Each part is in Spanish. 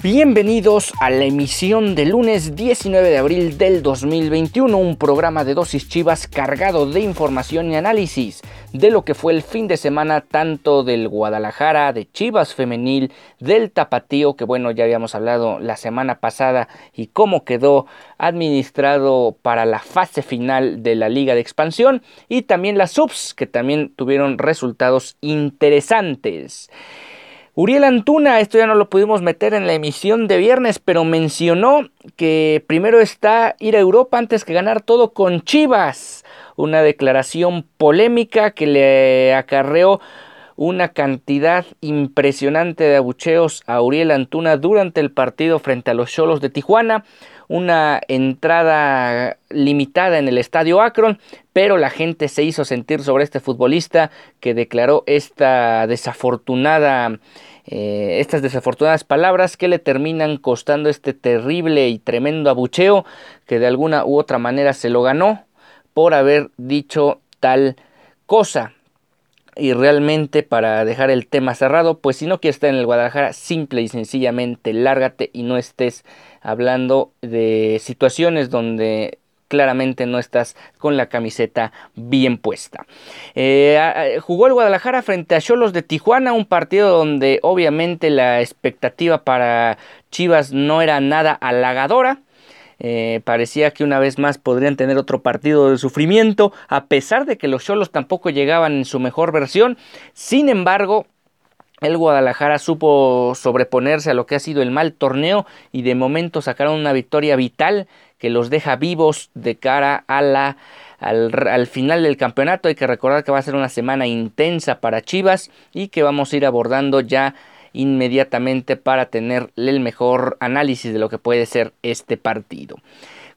Bienvenidos a la emisión de lunes 19 de abril del 2021, un programa de dosis chivas cargado de información y análisis de lo que fue el fin de semana tanto del Guadalajara, de Chivas femenil, del Tapatío, que bueno, ya habíamos hablado la semana pasada y cómo quedó administrado para la fase final de la Liga de Expansión y también las subs que también tuvieron resultados interesantes. Uriel Antuna, esto ya no lo pudimos meter en la emisión de viernes, pero mencionó que primero está ir a Europa antes que ganar todo con Chivas. Una declaración polémica que le acarreó una cantidad impresionante de abucheos a Uriel Antuna durante el partido frente a los Cholos de Tijuana. Una entrada limitada en el estadio Akron, pero la gente se hizo sentir sobre este futbolista que declaró esta desafortunada eh, estas desafortunadas palabras que le terminan costando este terrible y tremendo abucheo que de alguna u otra manera se lo ganó por haber dicho tal cosa. Y realmente para dejar el tema cerrado, pues si no quieres estar en el Guadalajara, simple y sencillamente lárgate y no estés hablando de situaciones donde claramente no estás con la camiseta bien puesta. Eh, jugó el Guadalajara frente a Cholos de Tijuana, un partido donde obviamente la expectativa para Chivas no era nada halagadora. Eh, parecía que una vez más podrían tener otro partido de sufrimiento, a pesar de que los Cholos tampoco llegaban en su mejor versión. Sin embargo, el Guadalajara supo sobreponerse a lo que ha sido el mal torneo y de momento sacaron una victoria vital que los deja vivos de cara a la, al, final del campeonato. Hay que recordar que va a ser una semana intensa para Chivas y que vamos a ir abordando ya inmediatamente para tener el mejor análisis de lo que puede ser este partido.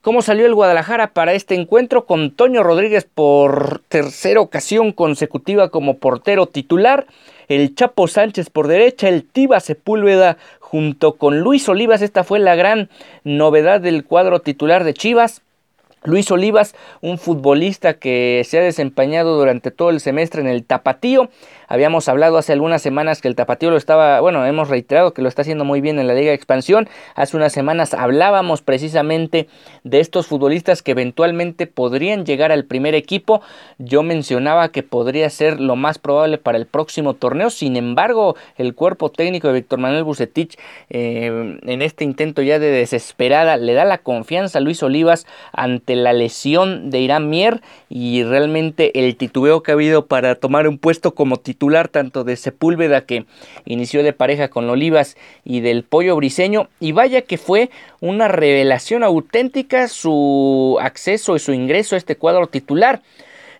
¿Cómo salió el Guadalajara para este encuentro? Con Toño Rodríguez por tercera ocasión consecutiva como portero titular el Chapo Sánchez por derecha, el Tiba Sepúlveda junto con Luis Olivas. Esta fue la gran novedad del cuadro titular de Chivas. Luis Olivas, un futbolista que se ha desempeñado durante todo el semestre en el Tapatío, Habíamos hablado hace algunas semanas que el Tapatío lo estaba, bueno, hemos reiterado que lo está haciendo muy bien en la Liga de Expansión. Hace unas semanas hablábamos precisamente de estos futbolistas que eventualmente podrían llegar al primer equipo. Yo mencionaba que podría ser lo más probable para el próximo torneo. Sin embargo, el cuerpo técnico de Víctor Manuel Bucetich eh, en este intento ya de desesperada le da la confianza a Luis Olivas ante la lesión de Irán Mier y realmente el titubeo que ha habido para tomar un puesto como titular tanto de Sepúlveda que inició de pareja con Olivas y del Pollo Briseño. Y vaya que fue una revelación auténtica su acceso y su ingreso a este cuadro titular.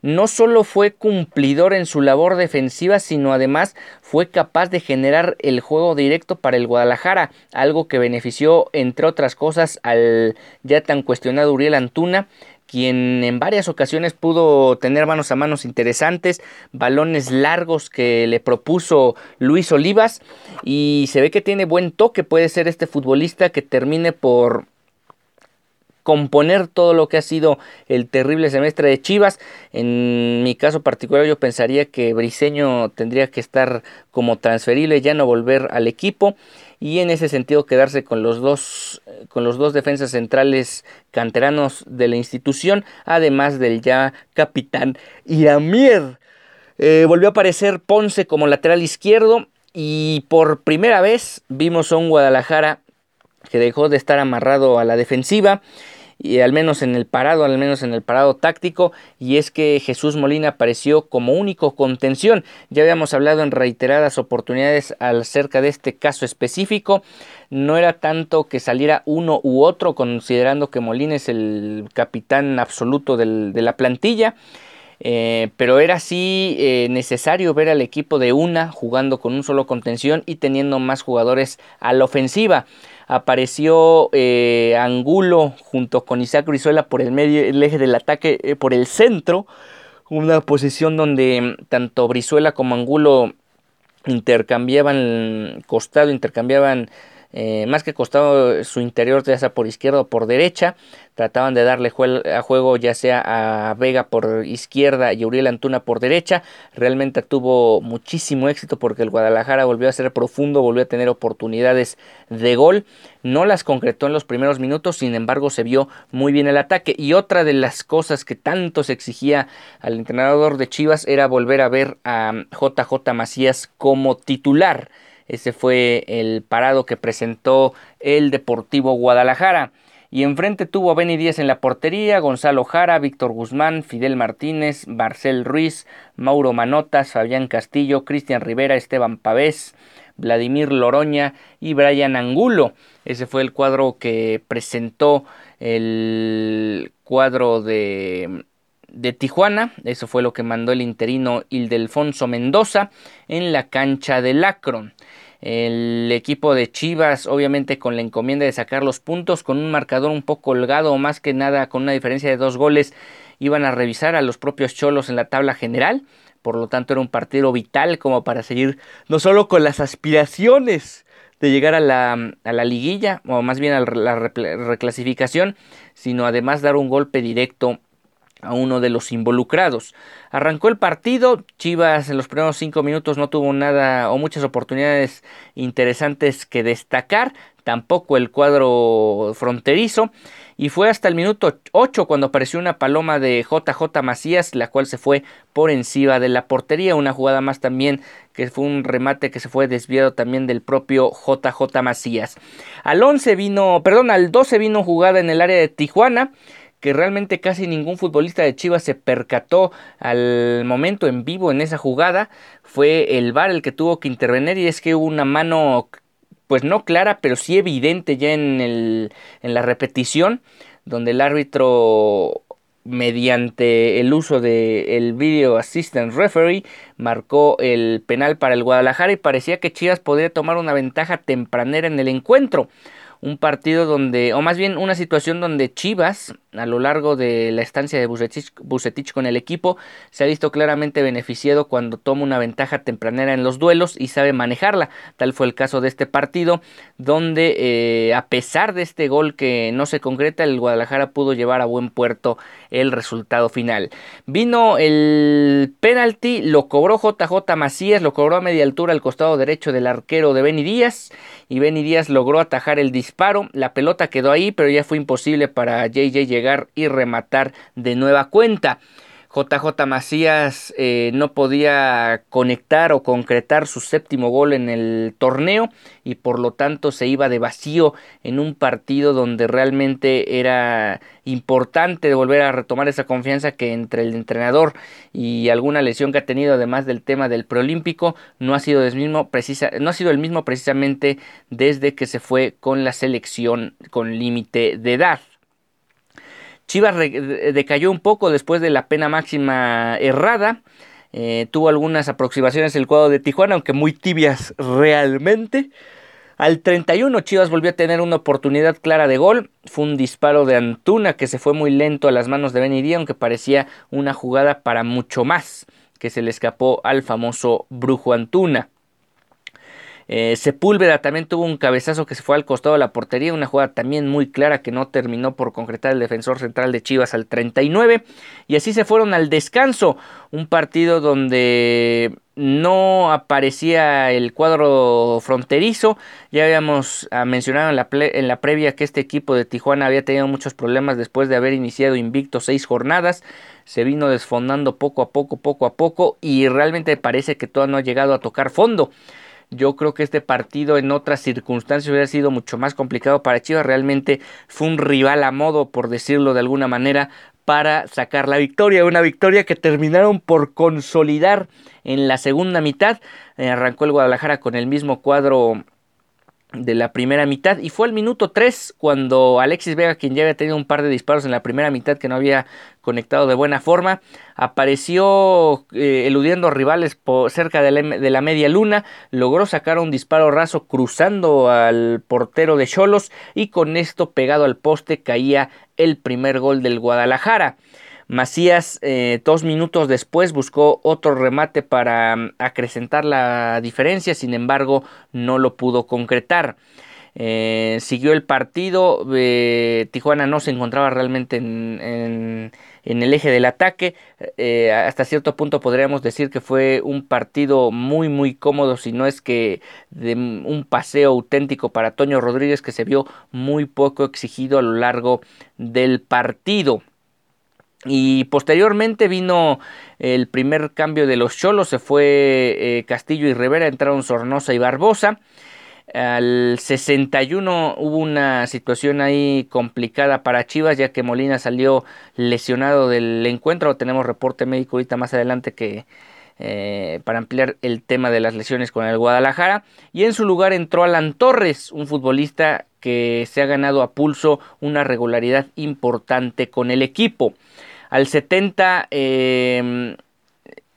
No solo fue cumplidor en su labor defensiva, sino además fue capaz de generar el juego directo para el Guadalajara, algo que benefició, entre otras cosas, al ya tan cuestionado Uriel Antuna, quien en varias ocasiones pudo tener manos a manos interesantes, balones largos que le propuso Luis Olivas y se ve que tiene buen toque, puede ser este futbolista que termine por componer todo lo que ha sido el terrible semestre de Chivas. En mi caso particular yo pensaría que Briseño tendría que estar como transferible, ya no volver al equipo y en ese sentido quedarse con los dos con los dos defensas centrales canteranos de la institución, además del ya capitán Iramier. Eh, volvió a aparecer Ponce como lateral izquierdo y por primera vez vimos a un Guadalajara que dejó de estar amarrado a la defensiva y al menos en el parado, al menos en el parado táctico, y es que Jesús Molina apareció como único contención. Ya habíamos hablado en reiteradas oportunidades acerca de este caso específico. No era tanto que saliera uno u otro, considerando que Molina es el capitán absoluto de la plantilla. Eh, pero era así eh, necesario ver al equipo de una jugando con un solo contención y teniendo más jugadores a la ofensiva apareció eh, Angulo junto con Isaac Brizuela por el medio, el eje del ataque, eh, por el centro, una posición donde mm, tanto Brizuela como Angulo intercambiaban costado, intercambiaban eh, más que costado su interior ya sea por izquierda o por derecha trataban de darle a juego ya sea a Vega por izquierda y Uriel Antuna por derecha. Realmente tuvo muchísimo éxito porque el Guadalajara volvió a ser profundo volvió a tener oportunidades de gol. No las concretó en los primeros minutos sin embargo se vio muy bien el ataque. Y otra de las cosas que tanto se exigía al entrenador de Chivas era volver a ver a JJ Macías como titular ese fue el parado que presentó el Deportivo Guadalajara. Y enfrente tuvo a Benny Díaz en la portería, Gonzalo Jara, Víctor Guzmán, Fidel Martínez, Marcel Ruiz, Mauro Manotas, Fabián Castillo, Cristian Rivera, Esteban Pavés, Vladimir Loroña y Brian Angulo. Ese fue el cuadro que presentó el cuadro de de Tijuana, eso fue lo que mandó el interino Ildefonso Mendoza en la cancha del Akron. El equipo de Chivas, obviamente con la encomienda de sacar los puntos, con un marcador un poco holgado, o más que nada con una diferencia de dos goles, iban a revisar a los propios Cholos en la tabla general. Por lo tanto, era un partido vital como para seguir no solo con las aspiraciones de llegar a la, a la liguilla, o más bien a la reclasificación, sino además dar un golpe directo a uno de los involucrados. Arrancó el partido, Chivas en los primeros cinco minutos no tuvo nada o muchas oportunidades interesantes que destacar, tampoco el cuadro fronterizo, y fue hasta el minuto 8 cuando apareció una paloma de JJ Macías, la cual se fue por encima de la portería, una jugada más también que fue un remate que se fue desviado también del propio JJ Macías. Al 11 vino, perdón, al 12 vino jugada en el área de Tijuana, que realmente casi ningún futbolista de Chivas se percató al momento en vivo en esa jugada. Fue el VAR el que tuvo que intervenir y es que hubo una mano pues no clara, pero sí evidente ya en, el, en la repetición, donde el árbitro mediante el uso del el Video Assistant Referee marcó el penal para el Guadalajara y parecía que Chivas podría tomar una ventaja tempranera en el encuentro un partido donde, o más bien una situación donde Chivas, a lo largo de la estancia de Bucetich, con el equipo, se ha visto claramente beneficiado cuando toma una ventaja tempranera en los duelos y sabe manejarla. Tal fue el caso de este partido, donde eh, a pesar de este gol que no se concreta, el Guadalajara pudo llevar a buen puerto el resultado final. Vino el penalti, lo cobró JJ Macías, lo cobró a media altura al costado derecho del arquero de Benny Díaz y Benny Díaz logró atajar el disparo. La pelota quedó ahí, pero ya fue imposible para JJ llegar y rematar de nueva cuenta. JJ Macías eh, no podía conectar o concretar su séptimo gol en el torneo y por lo tanto se iba de vacío en un partido donde realmente era importante volver a retomar esa confianza que entre el entrenador y alguna lesión que ha tenido además del tema del preolímpico no ha sido el mismo precisa, no ha sido el mismo precisamente desde que se fue con la selección con límite de edad. Chivas decayó un poco después de la pena máxima errada. Eh, tuvo algunas aproximaciones el cuadro de Tijuana, aunque muy tibias realmente. Al 31 Chivas volvió a tener una oportunidad clara de gol. Fue un disparo de Antuna que se fue muy lento a las manos de Benidí, aunque parecía una jugada para mucho más, que se le escapó al famoso Brujo Antuna. Eh, Sepúlveda también tuvo un cabezazo que se fue al costado de la portería, una jugada también muy clara que no terminó por concretar el defensor central de Chivas al 39. Y así se fueron al descanso, un partido donde no aparecía el cuadro fronterizo. Ya habíamos ah, mencionado en la, en la, previa que este equipo de Tijuana había tenido muchos problemas después de haber iniciado invicto seis jornadas. Se vino desfondando poco a poco, poco a poco y realmente parece que todavía no ha llegado a tocar fondo. Yo creo que este partido en otras circunstancias hubiera sido mucho más complicado para Chivas. Realmente fue un rival a modo, por decirlo de alguna manera, para sacar la victoria. Una victoria que terminaron por consolidar en la segunda mitad. Eh, arrancó el Guadalajara con el mismo cuadro de la primera mitad y fue el minuto 3 cuando Alexis Vega, quien ya había tenido un par de disparos en la primera mitad que no había conectado de buena forma, apareció eh, eludiendo rivales por cerca de la, de la, media luna, logró sacar un disparo raso cruzando al portero de Cholos y con esto pegado al poste caía el primer gol del Guadalajara. Macías, eh, dos minutos después, buscó otro remate para mm, acrecentar la diferencia, sin embargo, no lo pudo concretar. Eh, siguió el partido, eh, Tijuana no se encontraba realmente en, el eje del ataque, hasta cierto punto podríamos decir que fue un partido muy muy cómodo, si no es que de un paseo auténtico para Toño Rodríguez que se vio muy poco exigido a lo largo del partido. Y posteriormente vino el primer cambio de los cholos, se fue eh, Castillo y Rivera, entraron Sornosa y Barbosa. Al 61 hubo una situación ahí complicada para Chivas, ya que Molina salió lesionado del encuentro. Tenemos reporte médico ahorita más adelante que eh, para ampliar el tema de las lesiones con el Guadalajara. Y en su lugar entró Alan Torres, un futbolista que se ha ganado a pulso una regularidad importante con el equipo. Al 70 eh,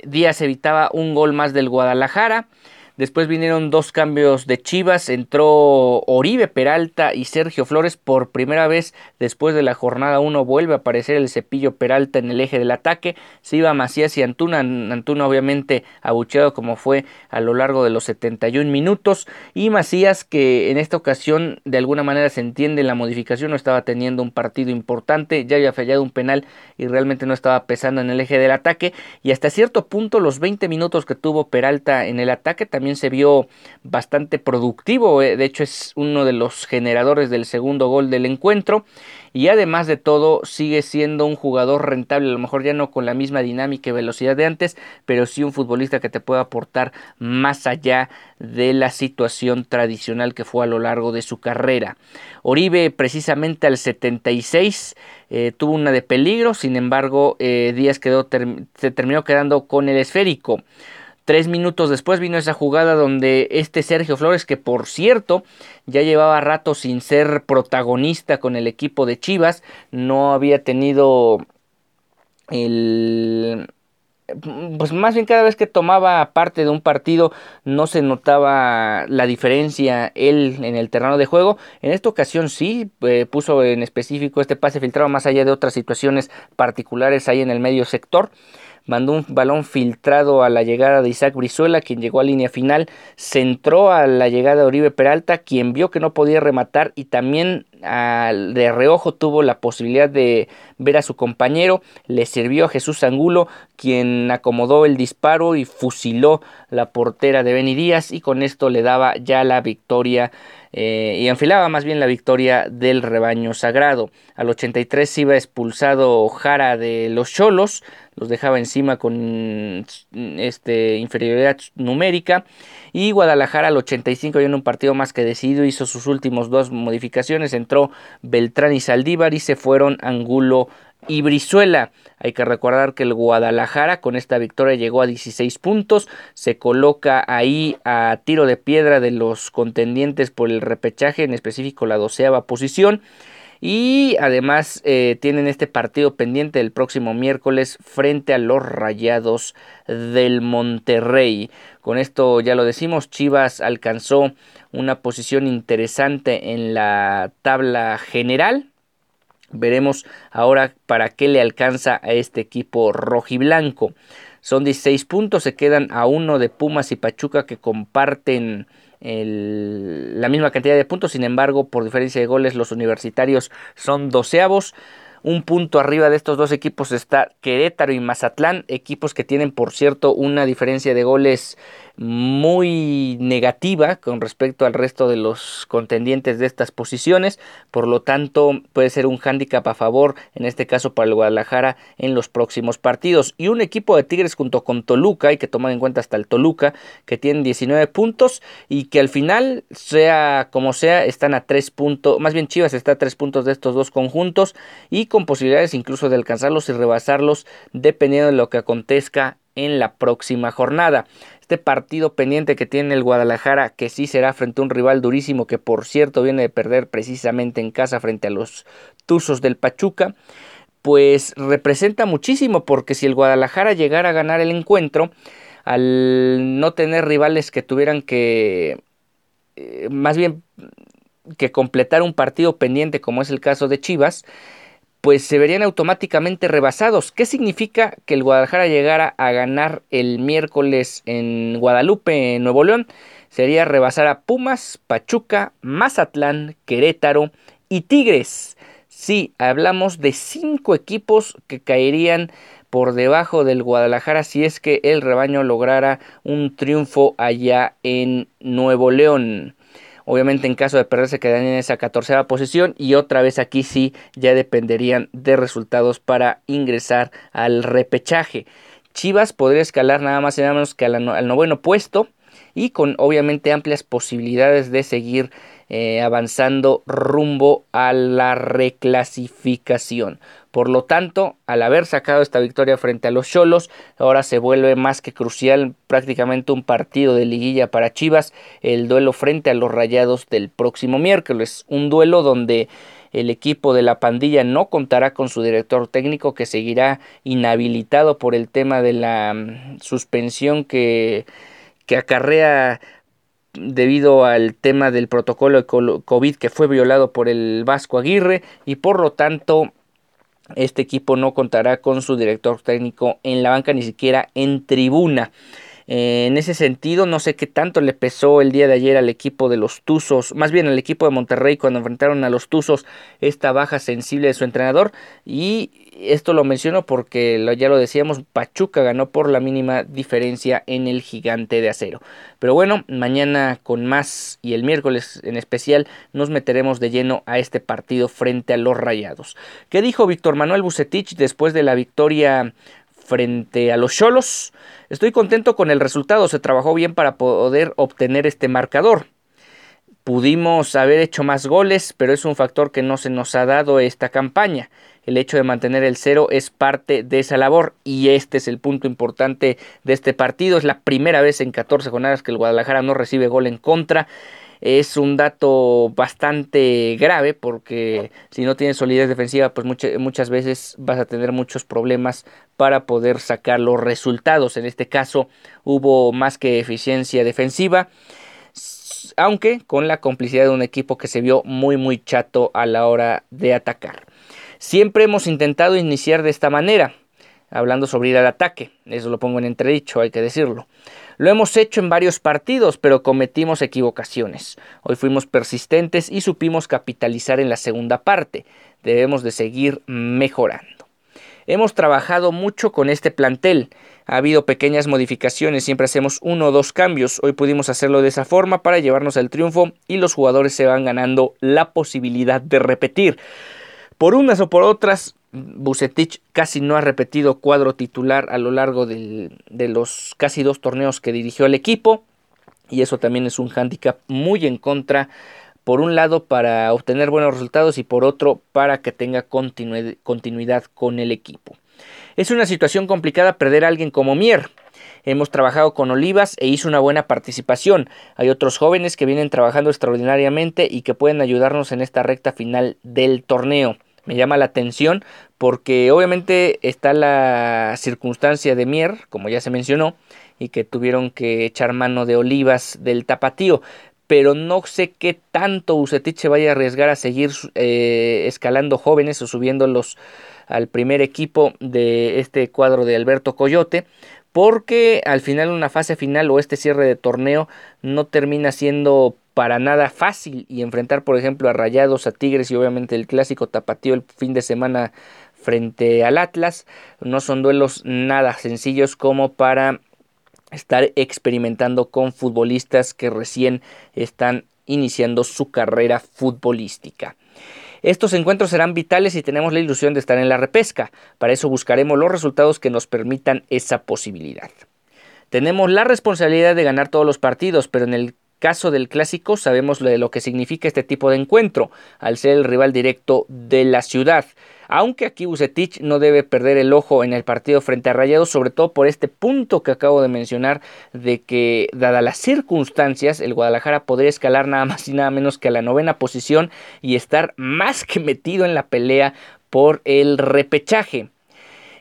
Díaz evitaba un gol más del Guadalajara. Después vinieron dos cambios de Chivas, entró Oribe Peralta y Sergio Flores por primera vez. Después de la jornada 1 vuelve a aparecer el cepillo Peralta en el eje del ataque, se iba Macías y Antuna, Antuna obviamente abucheado como fue a lo largo de los 71 minutos. Y Macías que en esta ocasión de alguna manera se entiende la modificación, no estaba teniendo un partido importante, ya había fallado un penal y realmente no estaba pesando en el eje del ataque. Y hasta cierto punto los 20 minutos que tuvo Peralta en el ataque también se vio bastante productivo, eh, de hecho es uno de los generadores del segundo gol del encuentro y además de todo sigue siendo un jugador rentable, a lo mejor ya no con la misma dinámica y velocidad de antes, pero sí un futbolista que te puede aportar más allá de la situación tradicional que fue a lo largo de su carrera. Oribe precisamente al 76 eh, tuvo una de peligro, sin embargo eh, Díaz quedó se terminó quedando con el esférico. Tres minutos después vino esa jugada donde este Sergio Flores, que por cierto ya llevaba rato sin ser protagonista con el equipo de Chivas, no había tenido el... Pues más bien cada vez que tomaba parte de un partido no se notaba la diferencia él en el terreno de juego. En esta ocasión sí eh, puso en específico este pase filtrado más allá de otras situaciones particulares ahí en el medio sector mandó un balón filtrado a la llegada de Isaac Brizuela, quien llegó a línea final, centró a la llegada de Oribe Peralta, quien vio que no podía rematar y también de reojo tuvo la posibilidad de ver a su compañero, le sirvió a Jesús Angulo, quien acomodó el disparo y fusiló la portera de Beni Díaz y con esto le daba ya la victoria eh, y enfilaba más bien la victoria del rebaño sagrado. Al 83 iba expulsado Jara de los Cholos, los dejaba encima con este, inferioridad numérica. Y Guadalajara al 85 en un partido más que decidido hizo sus últimos dos modificaciones. Entró Beltrán y Saldívar y se fueron Angulo y Brizuela. Hay que recordar que el Guadalajara con esta victoria llegó a 16 puntos, se coloca ahí a tiro de piedra de los contendientes por el repechaje, en específico la doceava posición. Y además eh, tienen este partido pendiente el próximo miércoles frente a los Rayados del Monterrey. Con esto ya lo decimos, Chivas alcanzó una posición interesante en la tabla general Veremos ahora para qué le alcanza a este equipo rojiblanco. Son 16 puntos, se quedan a uno de Pumas y Pachuca que comparten la misma cantidad de puntos. Sin embargo, por diferencia de goles, los universitarios son doceavos. Un punto arriba de estos dos equipos está Querétaro y Mazatlán, equipos que tienen, por cierto, una diferencia de goles muy negativa con respecto al resto de los contendientes de estas posiciones, por lo tanto puede ser un hándicap a favor, en este caso para el Guadalajara en los próximos partidos. Y un equipo de Tigres junto con Toluca, hay que tomar en cuenta hasta el Toluca, que tiene 19 puntos y que al final, sea como sea, están a 3 puntos, más bien Chivas está a 3 puntos de estos dos conjuntos y con posibilidades incluso de alcanzarlos y rebasarlos dependiendo de lo que acontezca en la próxima jornada. Este partido pendiente que tiene el Guadalajara, que sí será frente a un rival durísimo que por cierto viene de perder precisamente en casa frente a los Tuzos del Pachuca, pues representa muchísimo porque si el Guadalajara llegara a ganar el encuentro, al no tener rivales que tuvieran que, eh, más bien que completar un partido pendiente como es el caso de Chivas, pues se verían automáticamente rebasados. ¿Qué significa que el Guadalajara llegara a ganar el miércoles en Guadalupe, en Nuevo León? Sería rebasar a Pumas, Pachuca, Mazatlán, Querétaro y Tigres. Sí, hablamos de cinco equipos que caerían por debajo del Guadalajara si es que el rebaño lograra un triunfo allá en Nuevo León. Obviamente en caso de perderse quedarían en esa catorcera posición y otra vez aquí sí ya dependerían de resultados para ingresar al repechaje. Chivas podría escalar nada más y nada menos que al noveno puesto y con obviamente amplias posibilidades de seguir eh, avanzando rumbo a la reclasificación. Por lo tanto, al haber sacado esta victoria frente a los Cholos, ahora se vuelve más que crucial prácticamente un partido de liguilla para Chivas, el duelo frente a los Rayados del próximo miércoles, un duelo donde el equipo de la pandilla no contará con su director técnico que seguirá inhabilitado por el tema de la mm, suspensión que, que acarrea debido al tema del protocolo de COVID que fue violado por el Vasco Aguirre y por lo tanto este equipo no contará con su director técnico en la banca ni siquiera en tribuna. Eh, en ese sentido, no sé qué tanto le pesó el día de ayer al equipo de los Tuzos, más bien al equipo de Monterrey cuando enfrentaron a los Tuzos esta baja sensible de su entrenador. Y esto lo menciono porque ya lo decíamos, Pachuca ganó por la mínima diferencia en el gigante de acero. Pero bueno, mañana con más y el miércoles en especial nos meteremos de lleno a este partido frente a los Rayados. ¿Qué dijo Víctor Manuel Bucetich después de la victoria frente a los Cholos. Estoy contento con el resultado, se trabajó bien para poder obtener este marcador. Pudimos haber hecho más goles, pero es un factor que no se nos ha dado esta campaña. El hecho de mantener el cero es parte de esa labor y este es el punto importante de este partido. Es la primera vez en 14 jornadas que el Guadalajara no recibe gol en contra es un dato bastante grave porque si no tienes solidez defensiva pues muchas veces vas a tener muchos problemas para poder sacar los resultados. En este caso hubo más que eficiencia defensiva aunque con la complicidad de un equipo que se vio muy muy chato a la hora de atacar. Siempre hemos intentado iniciar de esta manera, hablando sobre ir al ataque, eso lo pongo en entredicho, hay que decirlo. Lo hemos hecho en varios partidos, pero cometimos equivocaciones. Hoy fuimos persistentes y supimos capitalizar en la segunda parte. Debemos de seguir mejorando. Hemos trabajado mucho con este plantel. Ha habido pequeñas modificaciones, siempre hacemos uno o dos cambios. Hoy pudimos hacerlo de esa forma para llevarnos al triunfo y los jugadores se van ganando la posibilidad de repetir. Por unas o por otras, Bucetich casi no ha repetido cuadro titular a lo largo de los casi dos torneos que dirigió el equipo y eso también es un hándicap muy en contra por un lado para obtener buenos resultados y por otro para que tenga continuidad con el equipo. Es una situación complicada perder a alguien como Mier. Hemos trabajado con Olivas e hizo una buena participación. Hay otros jóvenes que vienen trabajando extraordinariamente y que pueden ayudarnos en esta recta final del torneo me llama la atención porque obviamente está la circunstancia de Mier, como ya se mencionó, y que tuvieron que echar mano de Olivas del tapatío. Pero no sé qué tanto Ucetich vaya a arriesgar a seguir eh, escalando jóvenes o subiéndolos al primer equipo de este cuadro de Alberto Coyote, porque al final una fase final o este cierre de torneo no termina siendo para nada fácil y enfrentar por ejemplo a Rayados, a Tigres y obviamente el clásico tapatío el fin de semana frente al Atlas no son duelos nada sencillos como para estar experimentando con futbolistas que recién están iniciando su carrera futbolística. Estos encuentros serán vitales y tenemos la ilusión de estar en la repesca. Para eso buscaremos los resultados que nos permitan esa posibilidad. Tenemos la responsabilidad de ganar todos los partidos, pero en el caso del clásico sabemos lo de lo que significa este tipo de encuentro, al ser el rival directo de la ciudad. Aunque aquí Bucetich no debe perder el ojo en el partido frente a Rayados, sobre todo por este punto que acabo de mencionar, de que, dadas las circunstancias, el Guadalajara podría escalar nada más y nada menos que a la novena posición y estar más que metido en la pelea por el repechaje.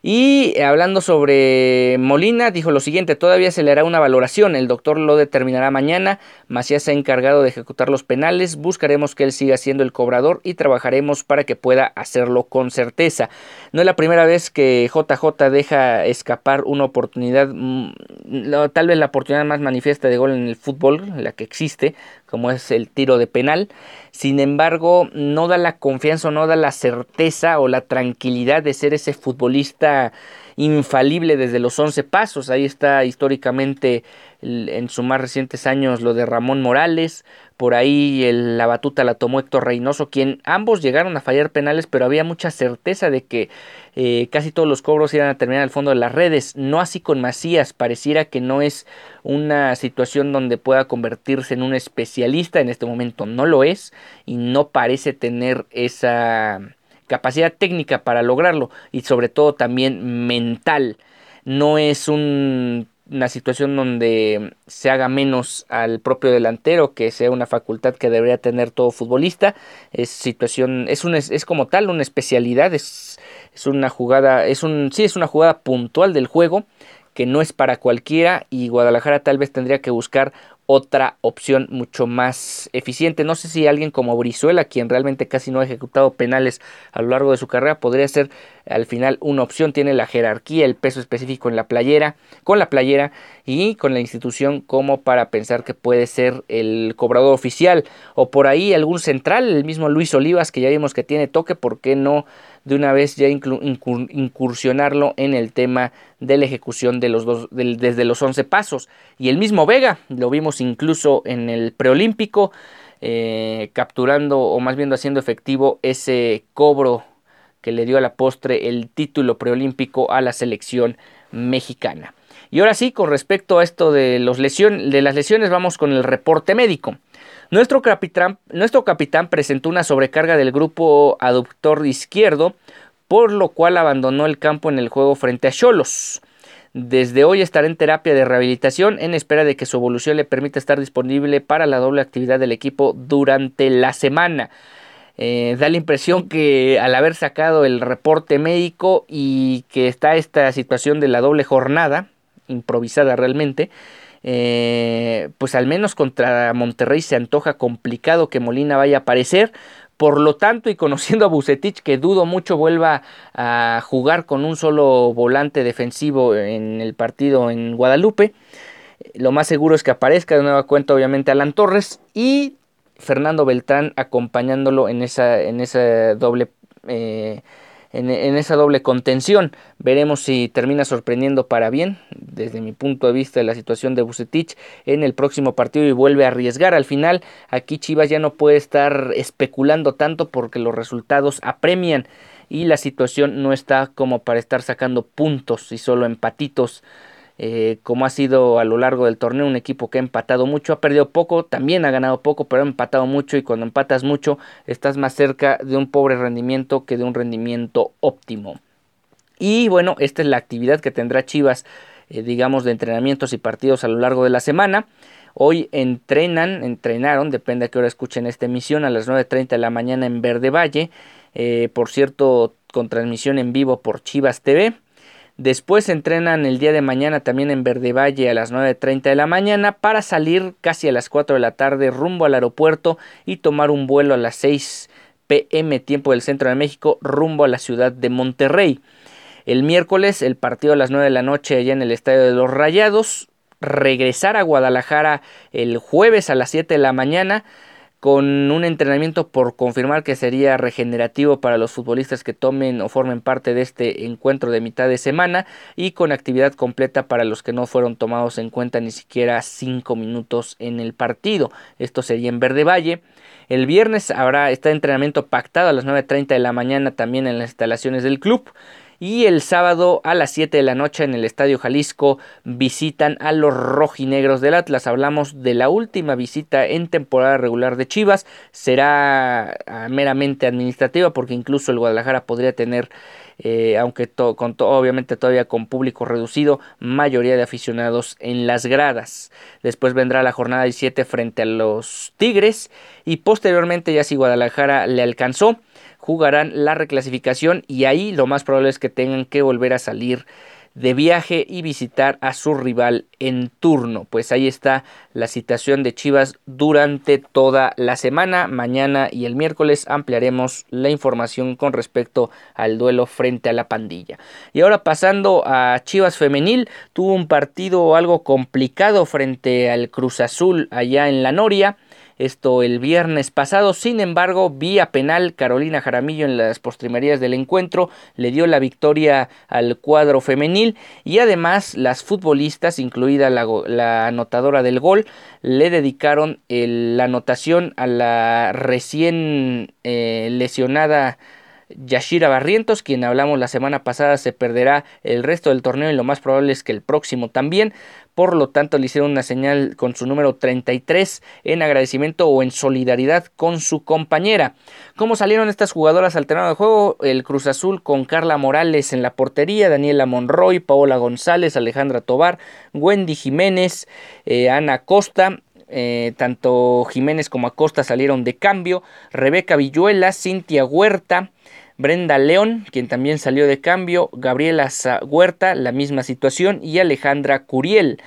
Y hablando sobre Molina, dijo lo siguiente, todavía se le hará una valoración, el doctor lo determinará mañana, Macías se ha encargado de ejecutar los penales, buscaremos que él siga siendo el cobrador y trabajaremos para que pueda hacerlo con certeza. No es la primera vez que JJ deja escapar una oportunidad, mm, tal vez la oportunidad más manifiesta de gol en el fútbol, la que existe, como es el tiro de penal. Sin embargo, no da la confianza o no da la certeza o la tranquilidad de ser ese futbolista infalible desde los 11 pasos. Ahí está históricamente en sus más recientes años lo de Ramón Morales, por ahí la batuta la tomó Héctor Reynoso, quien ambos llegaron a fallar penales, pero había mucha certeza de que eh, casi todos los cobros iban a terminar al fondo de las redes. No así con Macías, pareciera que no es una situación donde pueda convertirse en un en este momento no lo es y no parece tener esa capacidad técnica para lograrlo y sobre todo también mental. No es un una situación donde se haga menos al propio delantero, que sea una facultad que debería tener todo futbolista. Es situación, es un es como tal una especialidad, es, es una jugada, es un sí es una jugada puntual del juego que no es para cualquiera y Guadalajara tal vez tendría que buscar otra opción mucho más eficiente. No sé si alguien como Brizuela, quien realmente casi no ha ejecutado penales a lo largo de su carrera, podría ser al final una opción. Tiene la jerarquía, el peso específico en la playera, con la playera y con la institución como para pensar que puede ser el cobrador oficial o por ahí algún central, el mismo Luis Olivas que ya vimos que tiene toque, ¿por qué no de una vez ya incursionarlo en el tema de la ejecución de los dos, desde los 11 pasos. Y el mismo Vega, lo vimos incluso en el preolímpico, eh, capturando o más bien haciendo efectivo ese cobro que le dio a la postre el título preolímpico a la selección mexicana. Y ahora sí, con respecto a esto de, los de las lesiones, vamos con el reporte médico. Nuestro capitán, presentó una sobrecarga del grupo aductor izquierdo, por lo cual abandonó el campo en el juego frente a Cholos. Desde hoy estará en terapia de rehabilitación en espera de que su evolución le permita estar disponible para la doble actividad del equipo durante la semana. Eh, da la impresión que al haber sacado el reporte médico y que está esta situación de la doble jornada, improvisada realmente, eh, pues al menos contra Monterrey se antoja complicado que Molina vaya a aparecer. Por lo tanto, y conociendo a Bucetich, que dudo mucho vuelva a jugar con un solo volante defensivo en el partido en Guadalupe, lo más seguro es que aparezca de nueva cuenta, obviamente, Alan Torres y Fernando Beltrán acompañándolo en esa, en esa doble eh, en, esa doble contención. Veremos si termina sorprendiendo para bien, desde mi punto de vista, la situación de Bucetich en el próximo partido y vuelve a arriesgar. Al final, aquí Chivas ya no puede estar especulando tanto porque los resultados apremian y la situación no está como para estar sacando puntos y solo empatitos eh, como ha sido a lo largo del torneo, un equipo que ha empatado mucho, ha perdido poco, también ha ganado poco, pero ha empatado mucho y cuando empatas mucho estás más cerca de un pobre rendimiento que de un rendimiento óptimo. Y bueno, esta es la actividad que tendrá Chivas, eh, digamos, de entrenamientos y partidos a lo largo de la semana. Hoy entrenan, entrenaron, depende a qué hora escuchen esta emisión, a las 9.30 de la mañana en Verde Valle. Eh, por cierto, con transmisión en vivo por Chivas TV. Después entrenan el día de mañana también en Verde Valle a las 9.30 de la mañana para salir casi a las 4 de la tarde rumbo al aeropuerto y tomar un vuelo a las 6 pm tiempo del centro de México rumbo a la ciudad de Monterrey. El miércoles el partido a las 9 de la noche allá en el Estadio de los Rayados. Regresar a Guadalajara el jueves a las 7 de la mañana con un entrenamiento por confirmar que sería regenerativo para los futbolistas que tomen o formen parte de este encuentro de mitad de semana y con actividad completa para los que no fueron tomados en cuenta ni siquiera cinco minutos en el partido. Esto sería en Verde Valle. El viernes habrá este entrenamiento pactado a las 9.30 de la mañana también en las instalaciones del club. Y el sábado a las 7 de la noche en el Estadio Jalisco visitan a los rojinegros del Atlas. Hablamos de la última visita en temporada regular de Chivas. Será ah, meramente administrativa porque incluso el Guadalajara podría tener eh, aunque con obviamente todavía con público reducido, mayoría de aficionados en las gradas. Después vendrá la jornada 17 frente a los Tigres y posteriormente ya si Guadalajara le alcanzó, jugarán la reclasificación y ahí lo más probable es que tengan que volver a salir de viaje y visitar a su rival en turno. Pues ahí está la situación de Chivas durante toda la semana. Mañana y el miércoles ampliaremos la información con respecto al duelo frente a la pandilla. Y ahora pasando a Chivas femenil, tuvo un partido algo complicado frente al Cruz Azul allá en la Noria esto el viernes pasado. Sin embargo, vía penal, Carolina Jaramillo en las postrimerías del encuentro le dio la victoria al cuadro femenil y además las futbolistas, incluida la, anotadora del gol, le dedicaron la anotación a la recién eh, lesionada Yashira Barrientos, quien hablamos la semana pasada, se perderá el resto del torneo y lo más probable es que el próximo también. Por lo tanto, le hicieron una señal con su número 33 en agradecimiento o en solidaridad con su compañera. ¿Cómo salieron estas jugadoras al terreno de juego? El Cruz Azul con Carla Morales en la portería, Daniela Monroy, Paola González, Alejandra Tobar, Wendy Jiménez, eh, Ana Costa, eh, tanto Jiménez como Acosta salieron de cambio, Rebeca Villuela, Cintia Huerta, Brenda León, quien también salió de cambio, Gabriela Huerta, la misma situación, y Alejandra Curiel,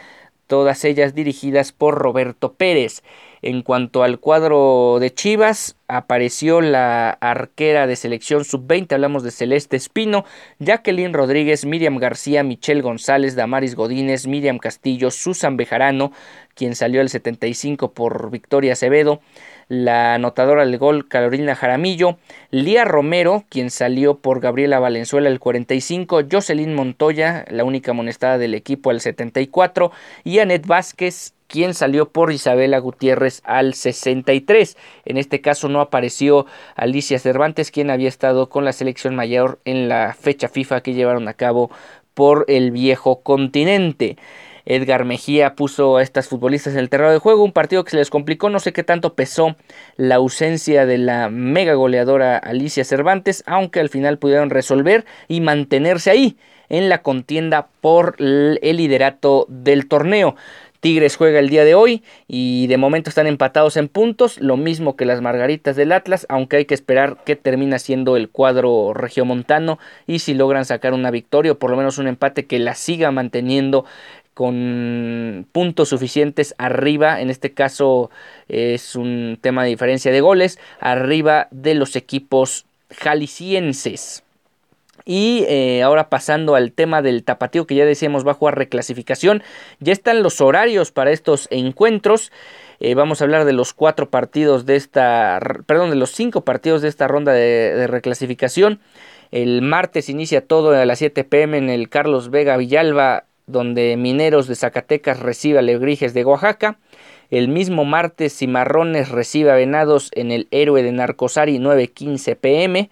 todas ellas dirigidas por Roberto Pérez. En cuanto al cuadro de Chivas, apareció la arquera de selección sub-20, hablamos de Celeste Espino, Jacqueline Rodríguez, Miriam García, Michelle González, Damaris Godínez, Miriam Castillo, Susan Bejarano, quien salió al 75 por Victoria Acevedo, la anotadora del gol Carolina Jaramillo, Lía Romero, quien salió por Gabriela Valenzuela el 45, Jocelyn Montoya, la única amonestada del equipo al 74, y Anet Vázquez, quien salió por Isabela Gutiérrez al 63. En este caso no apareció Alicia Cervantes, quien había estado con la selección mayor en la fecha FIFA que llevaron a cabo por el viejo continente. Edgar Mejía puso a estas futbolistas en el terreno de juego, un partido que se les complicó, no sé qué tanto pesó la ausencia de la mega goleadora Alicia Cervantes, aunque al final pudieron resolver y mantenerse ahí en la contienda por el liderato del torneo. Tigres juega el día de hoy y de momento están empatados en puntos, lo mismo que las Margaritas del Atlas, aunque hay que esperar que termina siendo el cuadro regiomontano y si logran sacar una victoria o por lo menos un empate que la siga manteniendo con puntos suficientes arriba, en este caso es un tema de diferencia de goles, arriba de los equipos jaliscienses. Y eh, ahora pasando al tema del tapatío que ya decíamos va a jugar reclasificación, ya están los horarios para estos encuentros. Eh, vamos a hablar de los cuatro partidos de esta, perdón, de los cinco partidos de esta ronda de, de reclasificación. El martes inicia todo a las 7 pm en el Carlos Vega Villalba donde Mineros de Zacatecas recibe a de Oaxaca. El mismo martes Cimarrones recibe a Venados en el Héroe de Narcosari 9.15 pm.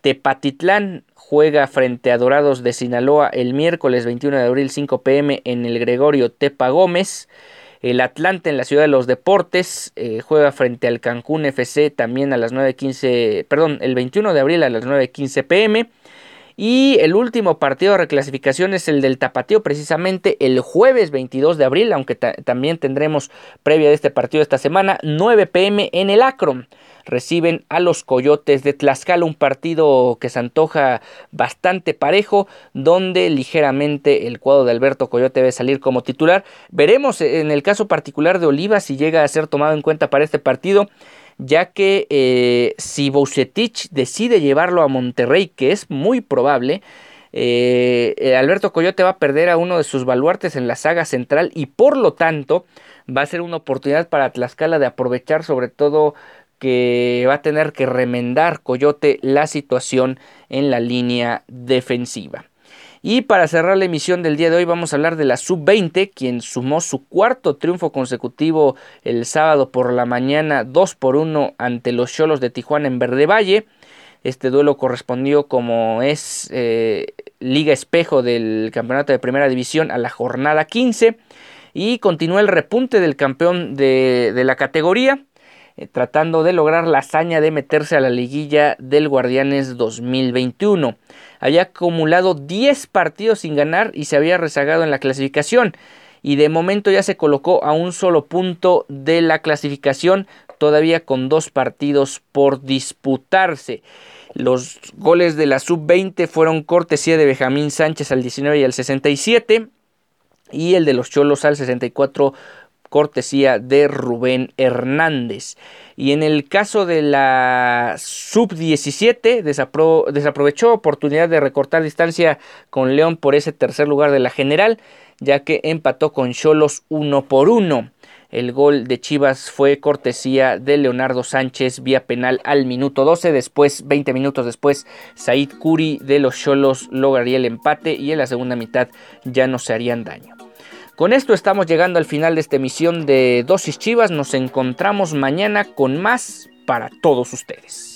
Tepatitlán juega frente a Dorados de Sinaloa el miércoles 21 de abril 5 pm en el Gregorio Tepa Gómez. El Atlante en la Ciudad de los Deportes eh, juega frente al Cancún FC también a las 9.15, perdón, el 21 de abril a las 9.15 pm. Y el último partido de reclasificación es el del Tapatío, precisamente el jueves 22 de abril, aunque también tendremos previa de este partido esta semana, 9 pm en el Acron. Reciben a los Coyotes de Tlaxcala, un partido que se antoja bastante parejo, donde ligeramente el cuadro de Alberto Coyote debe salir como titular. Veremos en el caso particular de Oliva si llega a ser tomado en cuenta para este partido ya que eh, si Boucetich decide llevarlo a Monterrey, que es muy probable, eh, Alberto Coyote va a perder a uno de sus baluartes en la saga central y por lo tanto va a ser una oportunidad para Tlaxcala de aprovechar sobre todo que va a tener que remendar Coyote la situación en la línea defensiva. Y para cerrar la emisión del día de hoy vamos a hablar de la sub-20, quien sumó su cuarto triunfo consecutivo el sábado por la mañana 2 por 1 ante los Cholos de Tijuana en Verde Valle. Este duelo correspondió como es eh, Liga Espejo del Campeonato de Primera División a la jornada 15 y continúa el repunte del campeón de, la categoría. Eh, tratando de lograr la hazaña de meterse a la liguilla del Guardianes 2021. Había acumulado 10 partidos sin ganar y se había rezagado en la clasificación. Y de momento ya se colocó a un solo punto de la clasificación, todavía con dos partidos por disputarse. Los goles de la sub-20 fueron cortesía de Benjamín Sánchez al 19 y al 67 y el de los Cholos al 64 cortesía de Rubén Hernández. Y en el caso de la sub-17 desaprovechó oportunidad de recortar distancia con León por ese tercer lugar de la general, ya que empató con Cholos uno por uno. El gol de Chivas fue cortesía de Leonardo Sánchez vía penal al minuto 12. Después, 20 minutos después, Said Curi de los Cholos lograría el empate y en la segunda mitad ya no se harían daño. Con esto estamos llegando al final de esta emisión de Dosis Chivas. Nos encontramos mañana con más para todos ustedes.